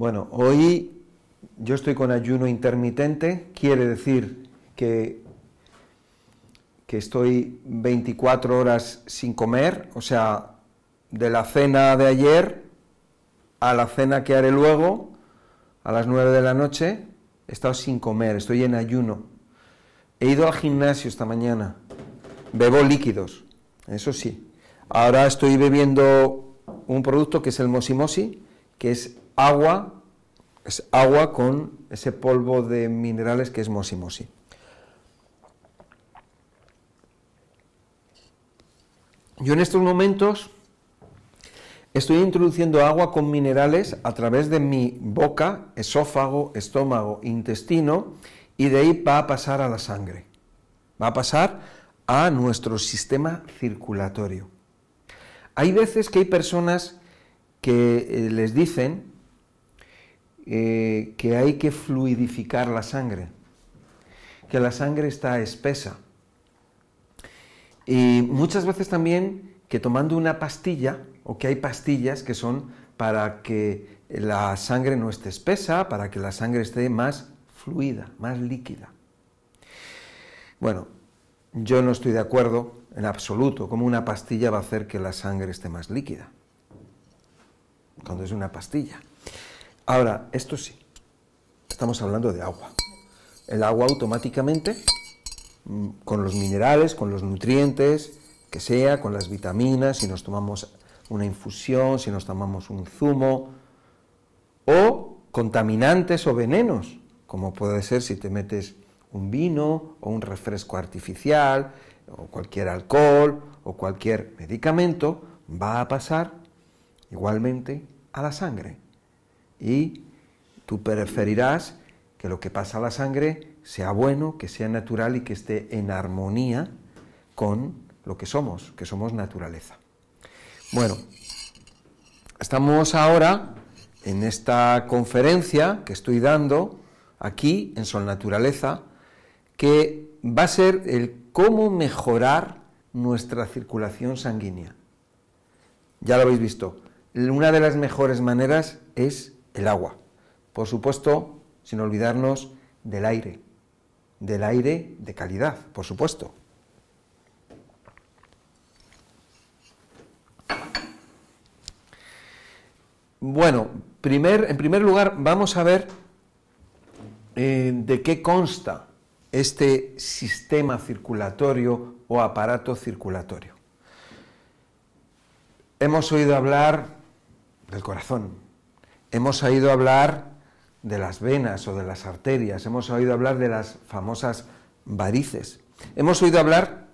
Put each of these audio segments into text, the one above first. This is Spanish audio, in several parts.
Bueno, hoy yo estoy con ayuno intermitente, quiere decir que, que estoy 24 horas sin comer, o sea, de la cena de ayer a la cena que haré luego, a las 9 de la noche, he estado sin comer, estoy en ayuno. He ido al gimnasio esta mañana, bebo líquidos, eso sí. Ahora estoy bebiendo un producto que es el Mosimosi, que es agua, es agua con ese polvo de minerales que es Mosimosi. Yo en estos momentos estoy introduciendo agua con minerales a través de mi boca, esófago, estómago, intestino, y de ahí va a pasar a la sangre. Va a pasar a nuestro sistema circulatorio. Hay veces que hay personas que eh, les dicen eh, que hay que fluidificar la sangre, que la sangre está espesa. Y muchas veces también que tomando una pastilla, o que hay pastillas que son para que la sangre no esté espesa, para que la sangre esté más fluida, más líquida. Bueno, yo no estoy de acuerdo en absoluto cómo una pastilla va a hacer que la sangre esté más líquida, cuando es una pastilla. Ahora, esto sí, estamos hablando de agua. El agua automáticamente, mm, con los minerales, con los nutrientes, que sea, con las vitaminas, si nos tomamos una infusión, si nos tomamos un zumo, o contaminantes o venenos, como puede ser si te metes un vino o un refresco artificial, o cualquier alcohol o cualquier medicamento, va a pasar igualmente a la sangre y tú preferirás que lo que pasa a la sangre sea bueno, que sea natural y que esté en armonía con lo que somos, que somos naturaleza. Bueno, estamos ahora en esta conferencia que estoy dando aquí en Sol Naturaleza, que va a ser el cómo mejorar nuestra circulación sanguínea. Ya lo habéis visto. Una de las mejores maneras es el agua. Por supuesto, sin olvidarnos del aire, del aire de calidad, por supuesto. Bueno, primer, en primer lugar vamos a ver eh, de qué consta este sistema circulatorio o aparato circulatorio. Hemos oído hablar del corazón, Hemos oído hablar de las venas o de las arterias, hemos oído hablar de las famosas varices, hemos oído hablar,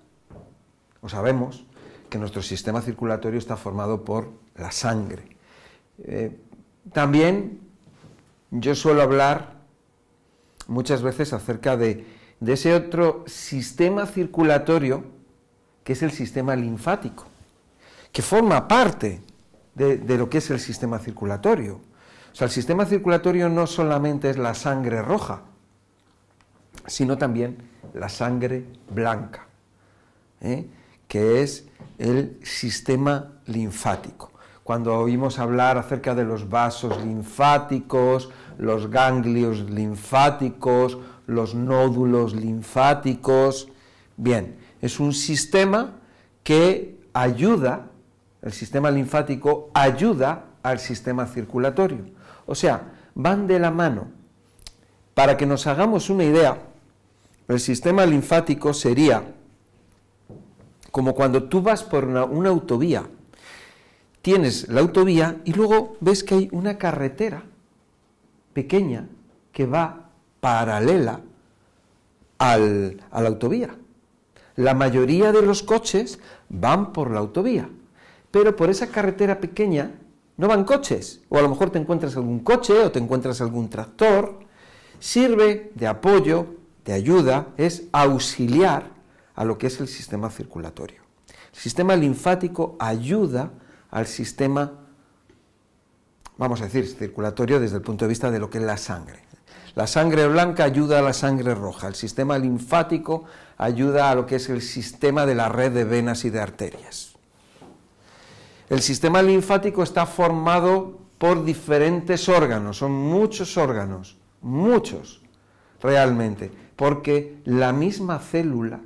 o sabemos, que nuestro sistema circulatorio está formado por la sangre. Eh, también yo suelo hablar muchas veces acerca de, ese otro sistema circulatorio que es el sistema linfático, que forma parte de lo que es el sistema circulatorio. Sea, el sistema circulatorio no solamente es la sangre roja, sino también la sangre blanca, ¿eh? que es el sistema linfático. Cuando oímos hablar acerca de los vasos linfáticos, los ganglios linfáticos, los nódulos linfáticos, bien, es un sistema que ayuda, el sistema linfático ayuda al sistema circulatorio. O sea, van de la mano. Para que nos hagamos una idea, el sistema linfático sería como cuando tú vas por una, autovía. Tienes la autovía y luego ves que hay una carretera pequeña que va paralela a la autovía. La mayoría de los coches van por la autovía, pero por esa carretera pequeña no van coches, o a lo mejor te encuentras algún coche o te encuentras algún tractor, sirve de apoyo, de ayuda, es auxiliar a lo que es el sistema circulatorio. El sistema linfático ayuda al sistema, vamos a decir, circulatorio desde el punto de vista de lo que es la sangre. La sangre blanca ayuda a la sangre roja, el sistema linfático ayuda a lo que es el sistema de la red de venas y de arterias. El sistema linfático está formado por diferentes órganos, son muchos órganos, muchos realmente, porque la misma célula,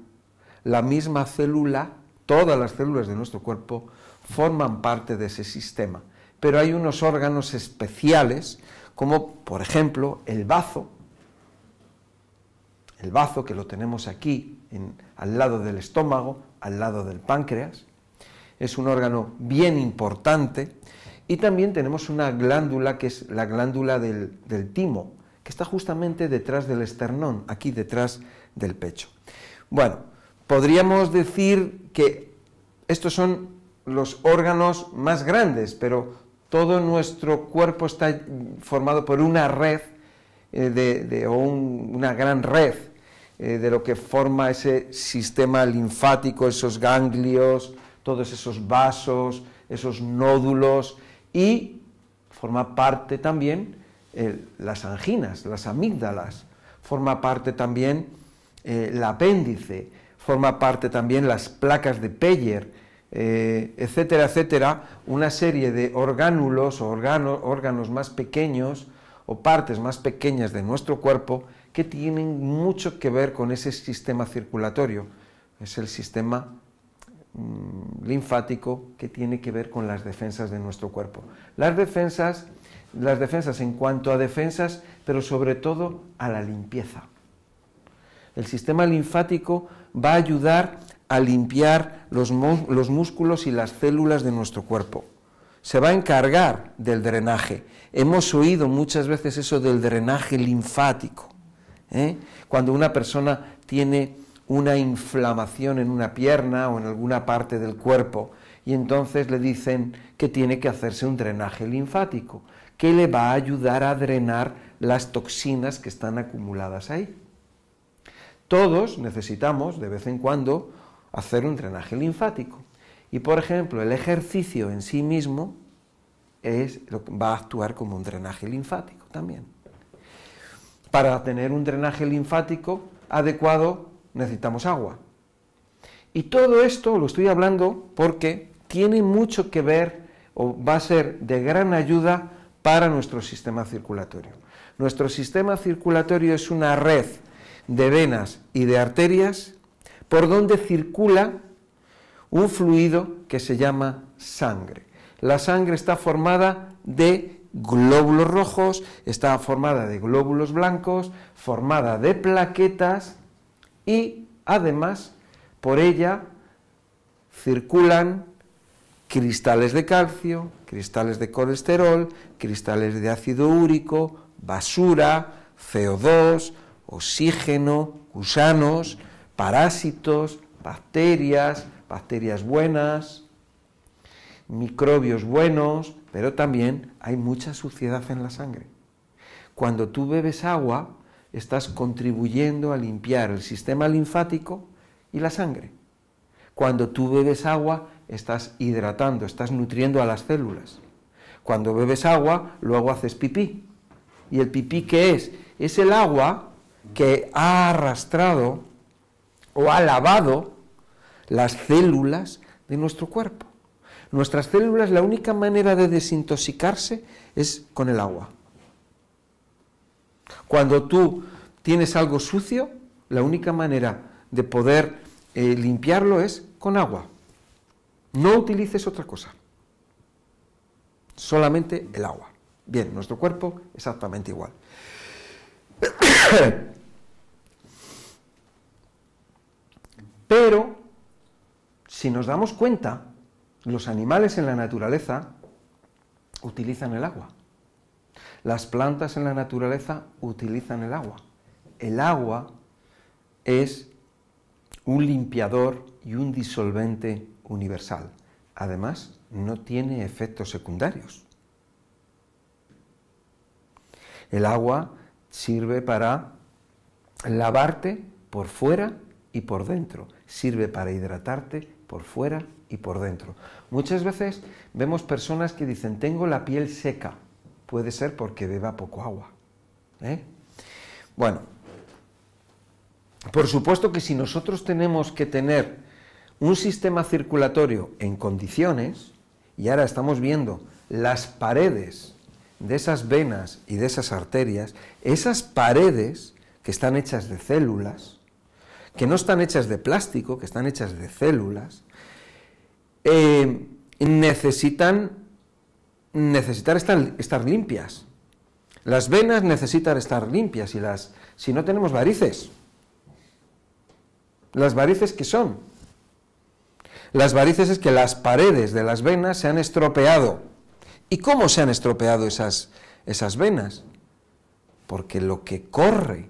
la misma célula, todas las células de nuestro cuerpo forman parte de ese sistema. Pero hay unos órganos especiales, como por ejemplo el bazo, el bazo que lo tenemos aquí, al lado del estómago, al lado del páncreas, es un órgano bien importante, y también tenemos una glándula que es la glándula del, del timo, que está justamente detrás del esternón, aquí detrás del pecho. Bueno, podríamos decir que estos son los órganos más grandes, pero todo nuestro cuerpo está formado por una red eh, de, o una gran red eh, de lo que forma ese sistema linfático, esos ganglios, todos esos vasos, esos nódulos y forma parte también las anginas, las amígdalas, forma parte también eh, el apéndice, forma parte también las placas de Peyer, eh, etcétera, etcétera, una serie de orgánulos o órganos más pequeños o partes más pequeñas de nuestro cuerpo que tienen mucho que ver con ese sistema circulatorio. Es el sistema mm, linfático que tiene que ver con las defensas de nuestro cuerpo. Las defensas las defensas en cuanto a defensas, pero sobre todo a la limpieza. El sistema linfático va a ayudar a limpiar los, músculos y las células de nuestro cuerpo. Se va a encargar del drenaje. Hemos oído muchas veces eso del drenaje linfático. ¿eh? Cuando una persona tiene una inflamación en una pierna o en alguna parte del cuerpo y entonces le dicen que tiene que hacerse un drenaje linfático que le va a ayudar a drenar las toxinas que están acumuladas ahí. Todos necesitamos de vez en cuando hacer un drenaje linfático. Y por ejemplo, el ejercicio en sí mismo es, va a actuar como un drenaje linfático también. Para tener un drenaje linfático adecuado necesitamos agua. Y todo esto lo estoy hablando porque tiene mucho que ver o va a ser de gran ayuda para nuestro sistema circulatorio. Nuestro sistema circulatorio es una red de venas y de arterias por donde circula un fluido que se llama sangre. La sangre está formada de glóbulos rojos, está formada de glóbulos blancos, formada de plaquetas y además por ella circulan cristales de calcio, cristales de colesterol, cristales de ácido úrico, basura, CO2, oxígeno, gusanos, parásitos, bacterias, bacterias buenas, microbios buenos, pero también hay mucha suciedad en la sangre. Cuando tú bebes agua, estás contribuyendo a limpiar el sistema linfático y la sangre. Cuando tú bebes agua, estás hidratando, estás nutriendo a las células. Cuando bebes agua, luego haces pipí. ¿Y el pipí qué es? Es el agua que ha arrastrado o ha lavado las células de nuestro cuerpo. Nuestras células, la única manera de desintoxicarse es con el agua. Cuando tú tienes algo sucio, la única manera de poder eh, limpiarlo es con agua. No utilices otra cosa. Solamente el agua. Bien, nuestro cuerpo exactamente igual. Pero, si nos damos cuenta, los animales en la naturaleza utilizan el agua. Las plantas en la naturaleza utilizan el agua. El agua es un limpiador y un disolvente universal. Además, no tiene efectos secundarios. El agua sirve para lavarte por fuera y por dentro. Sirve para hidratarte por fuera y por dentro. Muchas veces vemos personas que dicen, tengo la piel seca. Puede ser porque beba poco agua. ¿eh? Bueno, por supuesto que si nosotros tenemos que tener un sistema circulatorio en condiciones, y ahora estamos viendo las paredes de esas venas y de esas arterias, esas paredes que están hechas de células, que no están hechas de plástico, que están hechas de células, eh, necesitan necesitar estar, estar, limpias. Las venas necesitan estar limpias y las, si no tenemos varices. ¿Las varices qué son? Las varices es que las paredes de las venas se han estropeado. ¿Y cómo se han estropeado esas, esas venas? Porque lo que corre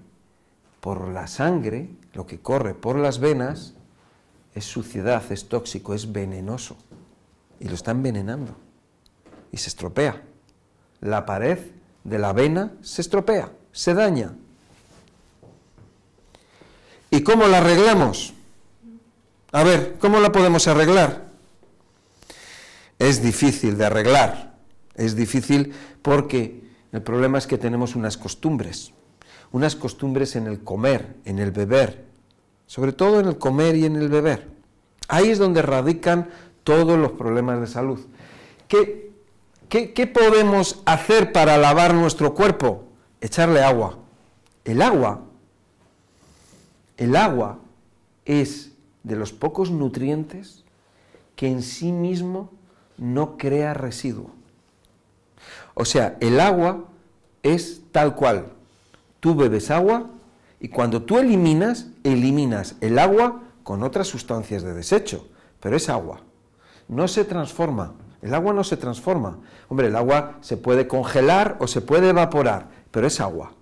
por la sangre, lo que corre por las venas, es suciedad, es tóxico, es venenoso. Y lo está envenenando. Y se estropea. La pared de la vena se estropea, se daña. ¿Y cómo la arreglamos? A ver, ¿cómo la podemos arreglar? Es difícil de arreglar. Es difícil porque el problema es que tenemos unas costumbres. Unas costumbres en el comer, en el beber. Sobre todo en el comer y en el beber. Ahí es donde radican todos los problemas de salud. ¿Qué, qué, podemos hacer para lavar nuestro cuerpo? Echarle agua. El agua, el agua es de los pocos nutrientes que en sí mismo no crea residuo. O sea, el agua es tal cual. Tú bebes agua y cuando tú eliminas, eliminas el agua con otras sustancias de desecho, pero es agua. No se transforma. El agua no se transforma. Hombre, el agua se puede congelar o se puede evaporar, pero es agua.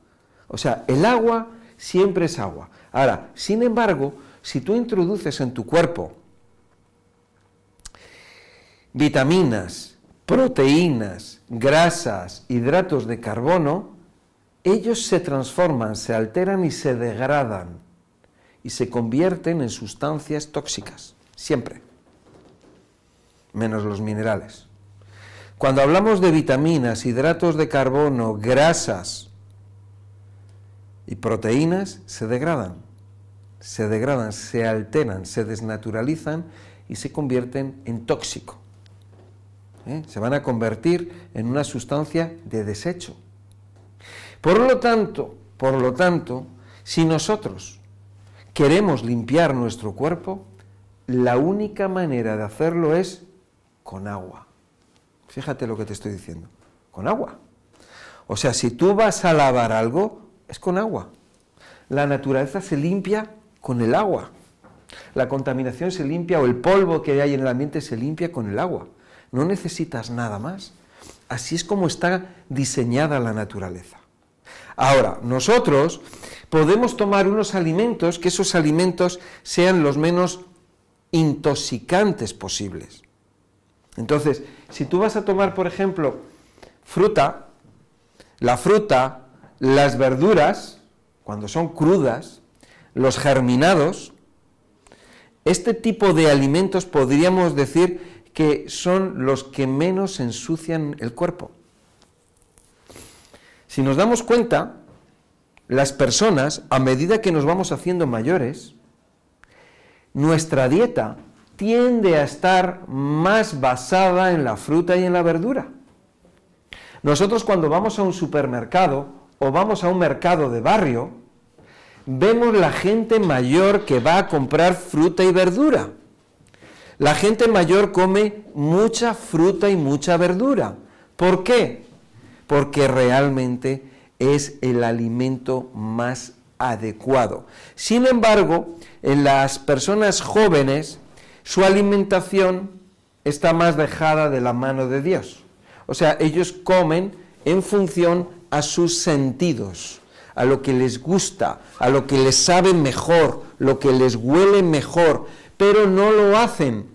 O sea, el agua siempre es agua. Ahora, sin embargo, si tú introduces en tu cuerpo vitaminas, proteínas, grasas, hidratos de carbono, ellos se transforman, se alteran y se degradan y se convierten en sustancias tóxicas, siempre, menos los minerales. Cuando hablamos de vitaminas, hidratos de carbono, grasas y proteínas, se degradan se degradan, se alteran, se desnaturalizan y se convierten en tóxico. ¿eh? Se van a convertir en una sustancia de desecho. Por lo tanto, por lo tanto, si nosotros queremos limpiar nuestro cuerpo, la única manera de hacerlo es con agua. Fíjate lo que te estoy diciendo, con agua. O sea, si tú vas a lavar algo, es con agua. La naturaleza se limpia con el agua. La contaminación se limpia o el polvo que hay en el ambiente se limpia con el agua. No necesitas nada más. Así es como está diseñada la naturaleza. Ahora, nosotros podemos tomar unos alimentos que esos alimentos sean los menos intoxicantes posibles. Entonces, si tú vas a tomar, por ejemplo, fruta, la fruta, las verduras, cuando son crudas, los germinados, este tipo de alimentos podríamos decir que son los que menos ensucian el cuerpo. Si nos damos cuenta, las personas, a medida que nos vamos haciendo mayores, nuestra dieta tiende a estar más basada en la fruta y en la verdura. Nosotros cuando vamos a un supermercado o vamos a un mercado de barrio, vemos la gente mayor que va a comprar fruta y verdura. La gente mayor come mucha fruta y mucha verdura. ¿Por qué? Porque realmente es el alimento más adecuado. Sin embargo, en las personas jóvenes, su alimentación está más dejada de la mano de Dios. O sea, ellos comen en función a sus sentidos a lo que les gusta, a lo que les sabe mejor, lo que les huele mejor, pero no lo hacen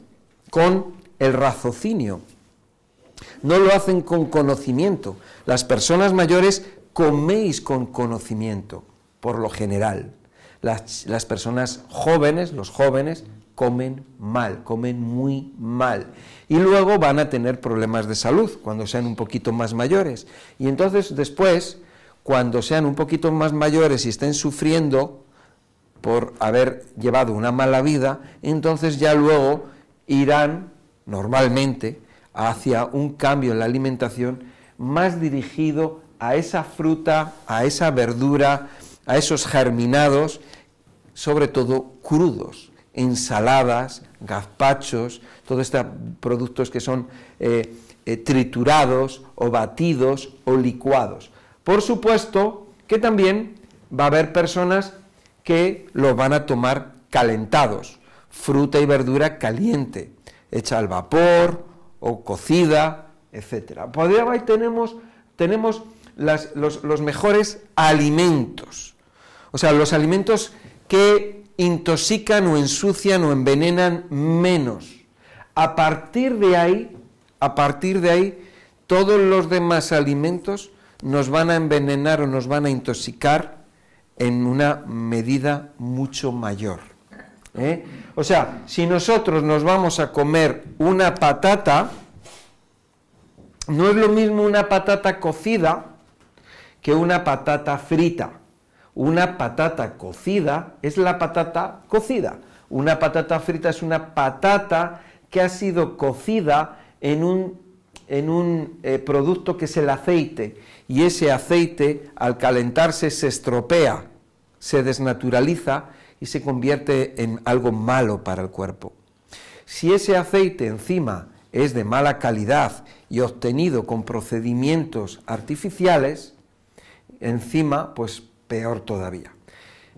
con el raciocinio, no lo hacen con conocimiento. Las personas mayores coméis con conocimiento, por lo general. Las, las personas jóvenes, los jóvenes, comen mal, comen muy mal. Y luego van a tener problemas de salud cuando sean un poquito más mayores. Y entonces después cuando sean un poquito más mayores y estén sufriendo por haber llevado una mala vida, entonces ya luego irán normalmente hacia un cambio en la alimentación más dirigido a esa fruta, a esa verdura, a esos germinados, sobre todo crudos, ensaladas, gazpachos, todos estos productos que son eh, eh, triturados o batidos o licuados. Por supuesto que también va a haber personas que los van a tomar calentados, fruta y verdura caliente, hecha al vapor o cocida, etc. Podría ahí tenemos, tenemos los, los mejores alimentos, o sea, los alimentos que intoxican o ensucian o envenenan menos. A partir de ahí, a partir de ahí, todos los demás alimentos nos van a envenenar o nos van a intoxicar en una medida mucho mayor. ¿eh? O sea, si nosotros nos vamos a comer una patata, no es lo mismo una patata cocida que una patata frita. Una patata cocida es la patata cocida. Una patata frita es una patata que ha sido cocida en un, en un eh, producto que es el aceite. Y ese aceite, al calentarse, se estropea, se desnaturaliza y se convierte en algo malo para el cuerpo. Si ese aceite encima es de mala calidad y obtenido con procedimientos artificiales, encima, pues peor todavía.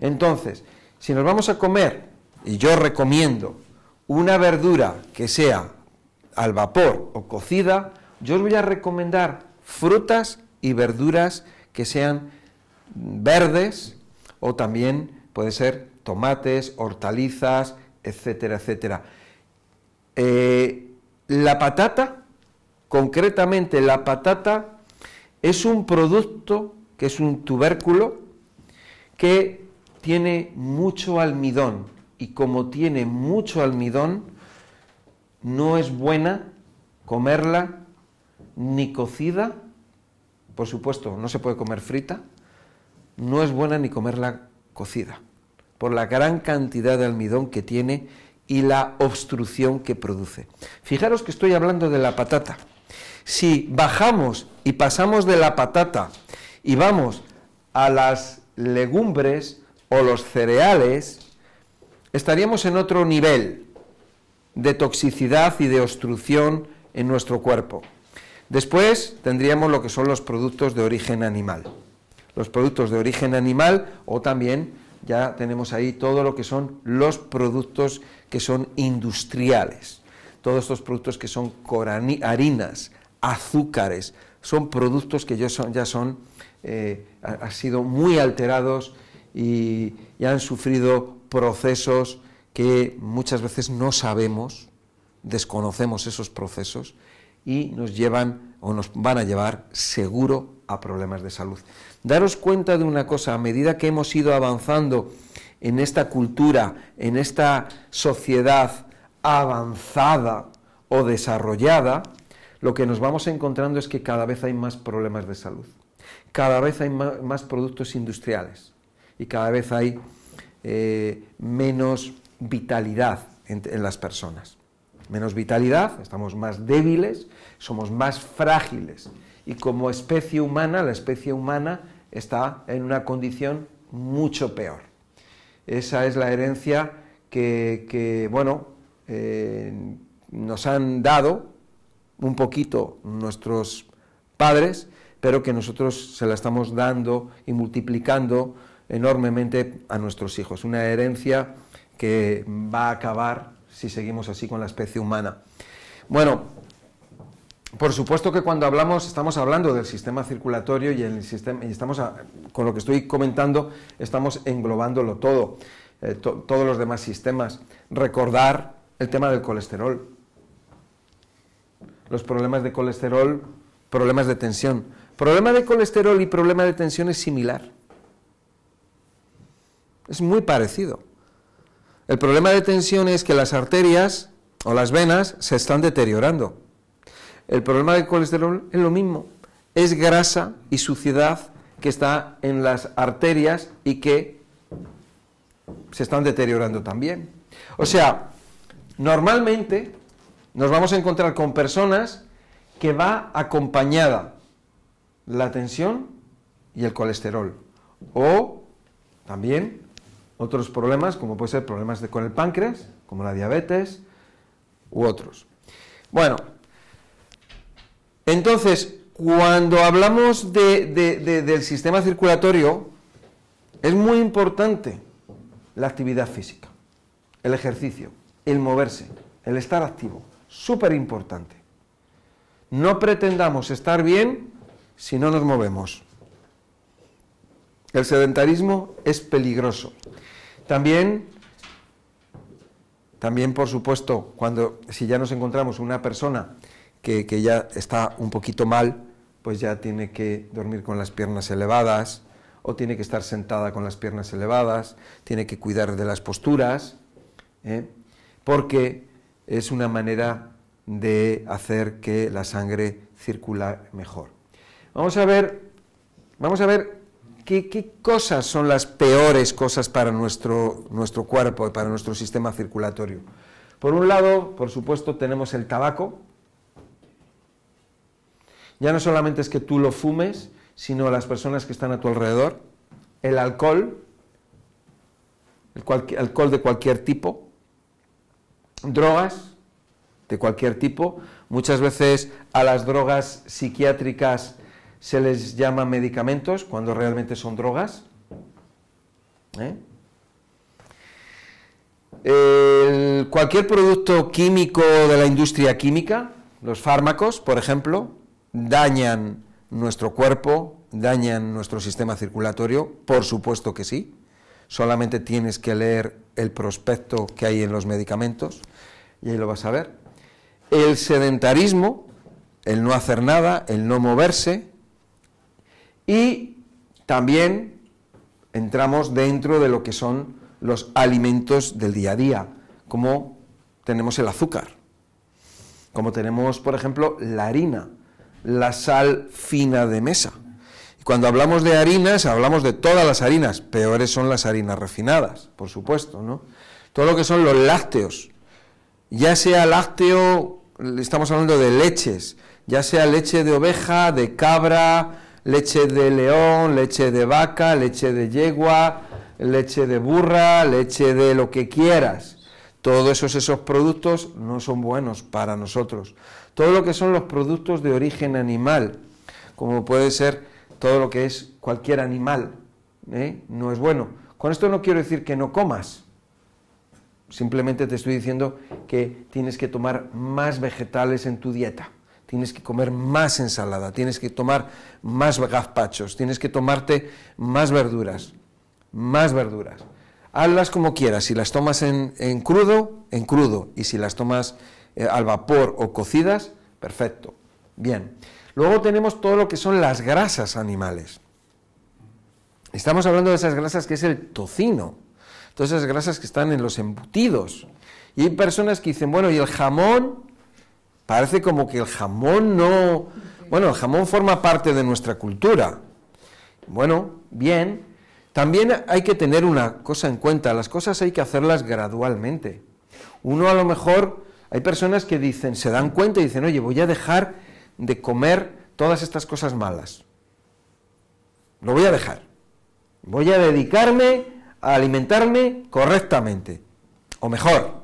Entonces, si nos vamos a comer, y yo recomiendo una verdura que sea al vapor o cocida, yo os voy a recomendar frutas y verduras que sean verdes o también puede ser tomates, hortalizas, etcétera, etcétera. Eh, la patata, concretamente la patata, es un producto que es un tubérculo que tiene mucho almidón y como tiene mucho almidón, no es buena comerla ni cocida, por supuesto, no se puede comer frita, no es buena ni comerla cocida, por la gran cantidad de almidón que tiene y la obstrucción que produce. Fijaros que estoy hablando de la patata. Si bajamos y pasamos de la patata y vamos a las legumbres o los cereales, estaríamos en otro nivel de toxicidad y de obstrucción en nuestro cuerpo. Después tendríamos lo que son los productos de origen animal. Los productos de origen animal o también ya tenemos ahí todo lo que son los productos que son industriales. Todos estos productos que son harinas, azúcares, son productos que ya son, ya son eh, han sido muy alterados y, han sufrido procesos que muchas veces no sabemos, desconocemos esos procesos y nos llevan o nos van a llevar seguro a problemas de salud. Daros cuenta de una cosa, a medida que hemos ido avanzando en esta cultura, en esta sociedad avanzada o desarrollada, lo que nos vamos encontrando es que cada vez hay más problemas de salud cada vez hay más productos industriales y cada vez hay eh, menos vitalidad en, las personas. Menos vitalidad, estamos más débiles, somos más frágiles y como especie humana, la especie humana está en una condición mucho peor. Esa es la herencia que, bueno, eh, nos han dado un poquito nuestros padres pero que nosotros se la estamos dando y multiplicando enormemente a nuestros hijos. Una herencia que va a acabar si seguimos así con la especie humana. Bueno, por supuesto que cuando hablamos, estamos hablando del sistema circulatorio y, el sistema, y estamos con lo que estoy comentando, estamos englobándolo todo, eh, todos los demás sistemas. Recordar el tema del colesterol, los problemas de colesterol, problemas de tensión. Problema de colesterol y problema de tensión es similar. Es muy parecido. El problema de tensión es que las arterias o las venas se están deteriorando. El problema de colesterol es lo mismo. Es grasa y suciedad que está en las arterias y que se están deteriorando también. O sea, normalmente nos vamos a encontrar con personas que va acompañada la tensión y el colesterol. O también otros problemas, como puede ser problemas con el páncreas, como la diabetes, u otros. Bueno, entonces, cuando hablamos del sistema circulatorio, es muy importante la actividad física, el ejercicio, el moverse, el estar activo. Súper importante. No pretendamos estar bien si no nos movemos. El sedentarismo es peligroso. También, también por supuesto, cuando si ya nos encontramos una persona que, que ya está un poquito mal, pues ya tiene que dormir con las piernas elevadas, o tiene que estar sentada con las piernas elevadas, tiene que cuidar de las posturas, ¿eh? porque es una manera de hacer que la sangre circula mejor. Vamos a ver, vamos a ver qué, cosas son las peores cosas para nuestro, nuestro cuerpo para nuestro sistema circulatorio. Por un lado, por supuesto, tenemos el tabaco. Ya no solamente es que tú lo fumes, sino las personas que están a tu alrededor, el alcohol, el alcohol de cualquier tipo, drogas de cualquier tipo. Muchas veces a las drogas psiquiátricas se les llama medicamentos cuando realmente son drogas. ¿eh? cualquier producto químico de la industria química, los fármacos, por ejemplo, dañan nuestro cuerpo, dañan nuestro sistema circulatorio? Por supuesto que sí. Solamente tienes que leer el prospecto que hay en los medicamentos y ahí lo vas a ver. El sedentarismo, el no hacer nada, el no moverse y también entramos dentro de lo que son los alimentos del día a día, como tenemos el azúcar, como tenemos, por ejemplo, la harina, la sal fina de mesa. Y cuando hablamos de harinas, hablamos de todas las harinas, peores son las harinas refinadas, por supuesto, ¿no? Todo lo que son los lácteos, ya sea lácteo, estamos hablando de leches, ya sea leche de oveja, de cabra, leche de león, leche de vaca, leche de yegua, leche de burra, leche de lo que quieras. Todos esos, esos productos no son buenos para nosotros todo lo que son los productos de origen animal, como puede ser todo lo que es cualquier animal, ¿eh? no es bueno. Con esto no quiero decir que no comas, simplemente te estoy diciendo que tienes que tomar más vegetales en tu dieta, tienes que comer más ensalada, tienes que tomar más gazpachos, tienes que tomarte más verduras, más verduras. Hazlas como quieras, si las tomas en, crudo, en crudo, y si las tomas eh, al vapor o cocidas, perfecto. Bien. Luego tenemos todo lo que son las grasas animales. Estamos hablando de esas grasas que es el tocino, todas esas grasas que están en los embutidos. Y hay personas que dicen, bueno, ¿y el jamón? Parece como que el jamón no... Bueno, el jamón forma parte de nuestra cultura. Bueno, bien. También hay que tener una cosa en cuenta, las cosas hay que hacerlas gradualmente. Uno a lo mejor hay personas que dicen, se dan cuenta y dicen, oye, voy a dejar de comer todas estas cosas malas. Lo voy a dejar. Voy a dedicarme a alimentarme correctamente. O mejor.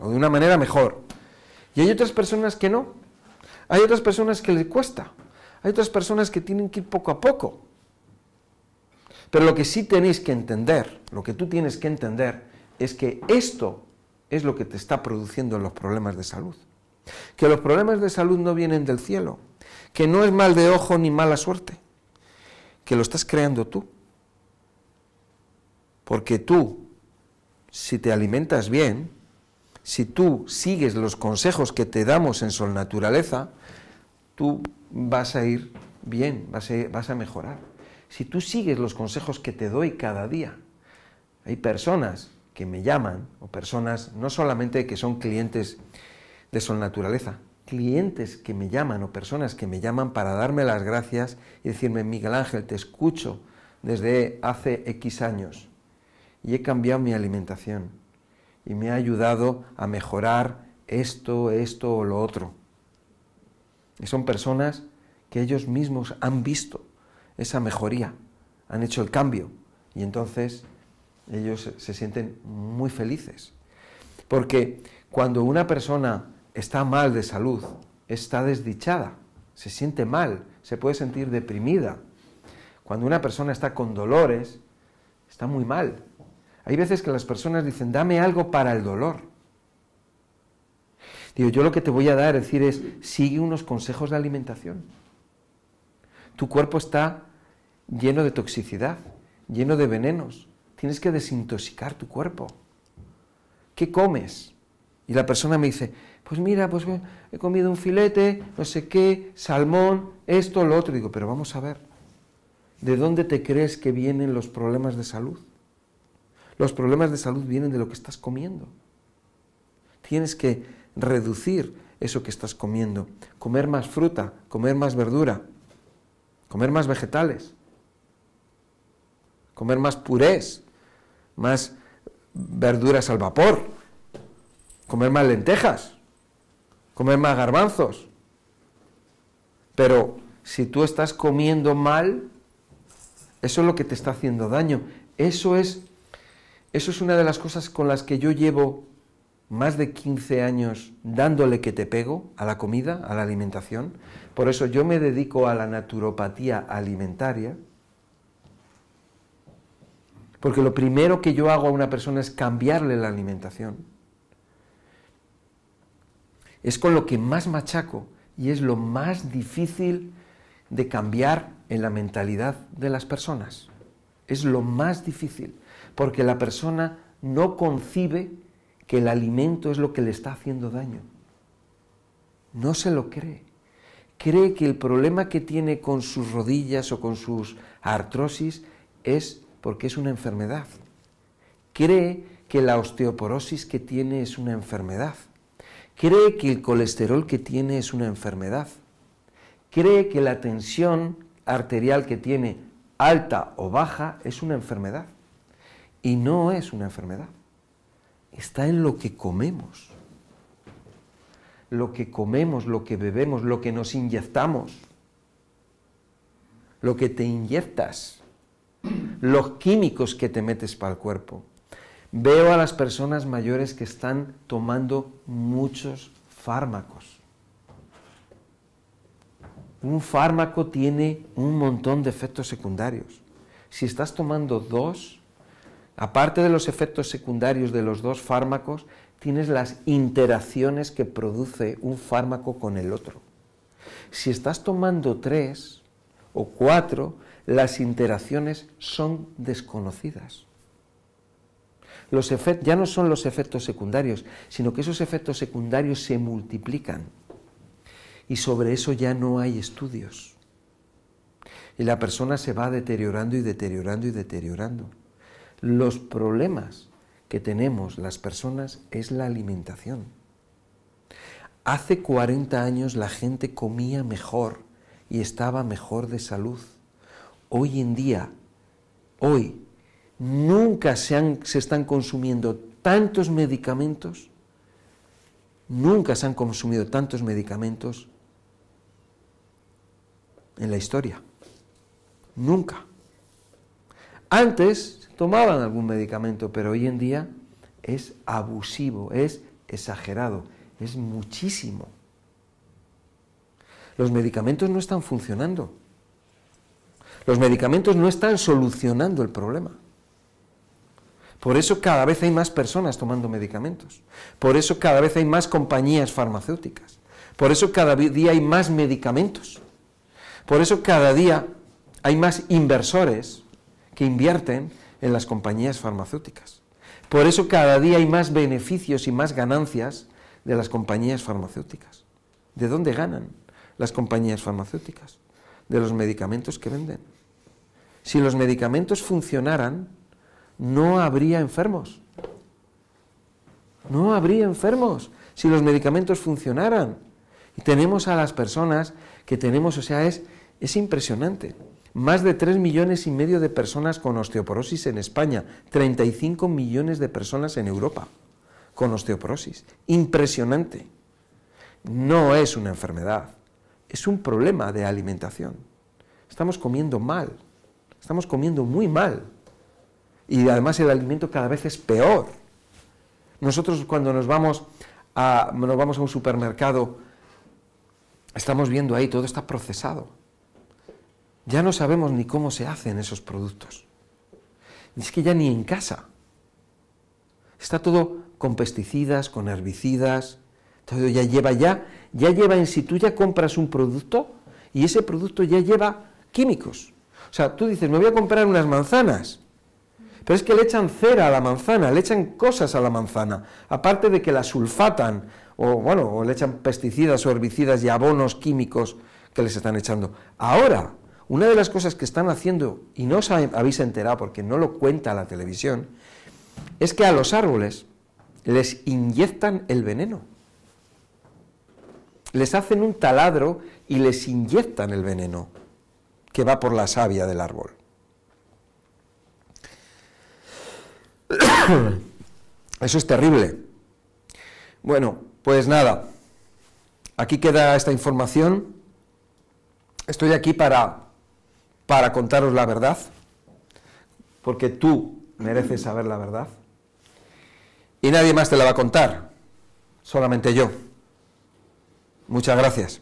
O de una manera mejor. Y hay otras personas que no. Hay otras personas que les cuesta. Hay otras personas que tienen que ir poco a poco. Pero lo que sí tenéis que entender, lo que tú tienes que entender, es que esto es lo que te está produciendo los problemas de salud. Que los problemas de salud no vienen del cielo, que no es mal de ojo ni mala suerte, que lo estás creando tú. Porque tú, si te alimentas bien, si tú sigues los consejos que te damos en Sol Naturaleza, tú vas a ir bien, vas a, vas a mejorar. Si tú sigues los consejos que te doy cada día, hay personas que me llaman, o personas no solamente que son clientes de su naturaleza, clientes que me llaman o personas que me llaman para darme las gracias y decirme, Miguel Ángel, te escucho desde hace X años y he cambiado mi alimentación y me ha ayudado a mejorar esto, esto o lo otro. Y son personas que ellos mismos han visto esa mejoría, han hecho el cambio y entonces ellos se sienten muy felices. Porque cuando una persona está mal de salud, está desdichada, se siente mal, se puede sentir deprimida. Cuando una persona está con dolores, está muy mal. Hay veces que las personas dicen, dame algo para el dolor. Digo, yo lo que te voy a dar, es decir, es, sigue unos consejos de alimentación. Tu cuerpo está lleno de toxicidad, lleno de venenos. Tienes que desintoxicar tu cuerpo. ¿Qué comes? Y la persona me dice, pues mira, pues he comido un filete, no sé qué, salmón, esto, lo otro. Digo, pero vamos a ver, ¿de dónde te crees que vienen los problemas de salud? Los problemas de salud vienen de lo que estás comiendo. Tienes que reducir eso que estás comiendo, comer más fruta, comer más verdura, comer más vegetales, comer más purés, más verduras al vapor, comer más lentejas, comer más garbanzos. Pero si tú estás comiendo mal, eso es lo que te está haciendo daño. Eso es, eso es una de las cosas con las que yo llevo más de 15 años dándole que te pego a la comida, a la alimentación. Por eso yo me dedico a la naturopatía alimentaria. Porque lo primero que yo hago a una persona es cambiarle la alimentación. Es con lo que más machaco y es lo más difícil de cambiar en la mentalidad de las personas. Es lo más difícil, porque la persona no concibe que el alimento es lo que le está haciendo daño. No se lo cree. Cree que el problema que tiene con sus rodillas o con sus artrosis es porque es una enfermedad. Cree que la osteoporosis que tiene es una enfermedad. Cree que el colesterol que tiene es una enfermedad. Cree que la tensión arterial que tiene alta o baja es una enfermedad. Y no es una enfermedad está en lo que comemos. Lo que comemos, lo que bebemos, lo que nos inyectamos, lo que te inyectas, los químicos que te metes para el cuerpo. Veo a las personas mayores que están tomando muchos fármacos. Un fármaco tiene un montón de efectos secundarios. Si estás tomando dos, Aparte de los efectos secundarios de los dos fármacos, tienes las interacciones que produce un fármaco con el otro. Si estás tomando tres o cuatro, las interacciones son desconocidas. Ya no son los efectos secundarios, sino que esos efectos secundarios se multiplican. Y sobre eso ya no hay estudios. Y la persona se va deteriorando y deteriorando y deteriorando. Los problemas que tenemos las personas es la alimentación. Hace 40 años la gente comía mejor y estaba mejor de salud. Hoy en día, hoy, nunca se, se están consumiendo tantos medicamentos, nunca se han consumido tantos medicamentos en la historia. Nunca. Antes tomaban algún medicamento, pero hoy en día es abusivo, es exagerado, es muchísimo. Los medicamentos no están funcionando. Los medicamentos no están solucionando el problema. Por eso cada vez hay más personas tomando medicamentos. Por eso cada vez hay más compañías farmacéuticas. Por eso cada día hay más medicamentos. Por eso cada día hay más inversores que invierten en las compañías farmacéuticas. Por eso cada día hay más beneficios y más ganancias de las compañías farmacéuticas. ¿De dónde ganan las compañías farmacéuticas? De los medicamentos que venden. Si los medicamentos funcionaran, no habría enfermos. No habría enfermos si los medicamentos funcionaran. Y tenemos a las personas que tenemos, o sea, es, es impresionante. Más de 3 millones y medio de personas con osteoporosis en España, 35 millones de personas en Europa con osteoporosis. Impresionante. No es una enfermedad, es un problema de alimentación. Estamos comiendo mal, estamos comiendo muy mal. Y además el alimento cada vez es peor. Nosotros cuando nos vamos a, nos vamos a un supermercado, estamos viendo ahí, todo está procesado. Ya no sabemos ni cómo se hacen esos productos. Es que ya ni en casa. Está todo con pesticidas, con herbicidas, todo ya lleva ya, ya lleva en si tú ya compras un producto y ese producto ya lleva químicos. O sea, tú dices, me voy a comprar unas manzanas, pero es que le echan cera a la manzana, le echan cosas a la manzana, aparte de que la sulfatan, o bueno, o le echan pesticidas o herbicidas y abonos químicos que les están echando. Ahora, una de las cosas que están haciendo, y no os habéis enterado porque no lo cuenta la televisión, es que a los árboles les inyectan el veneno. Les hacen un taladro y les inyectan el veneno que va por la savia del árbol. Eso es terrible. Bueno, pues nada, aquí queda esta información. Estoy aquí para para contaros la verdad, porque tú mereces saber la verdad. Y nadie más te la va a contar, solamente yo. Muchas gracias.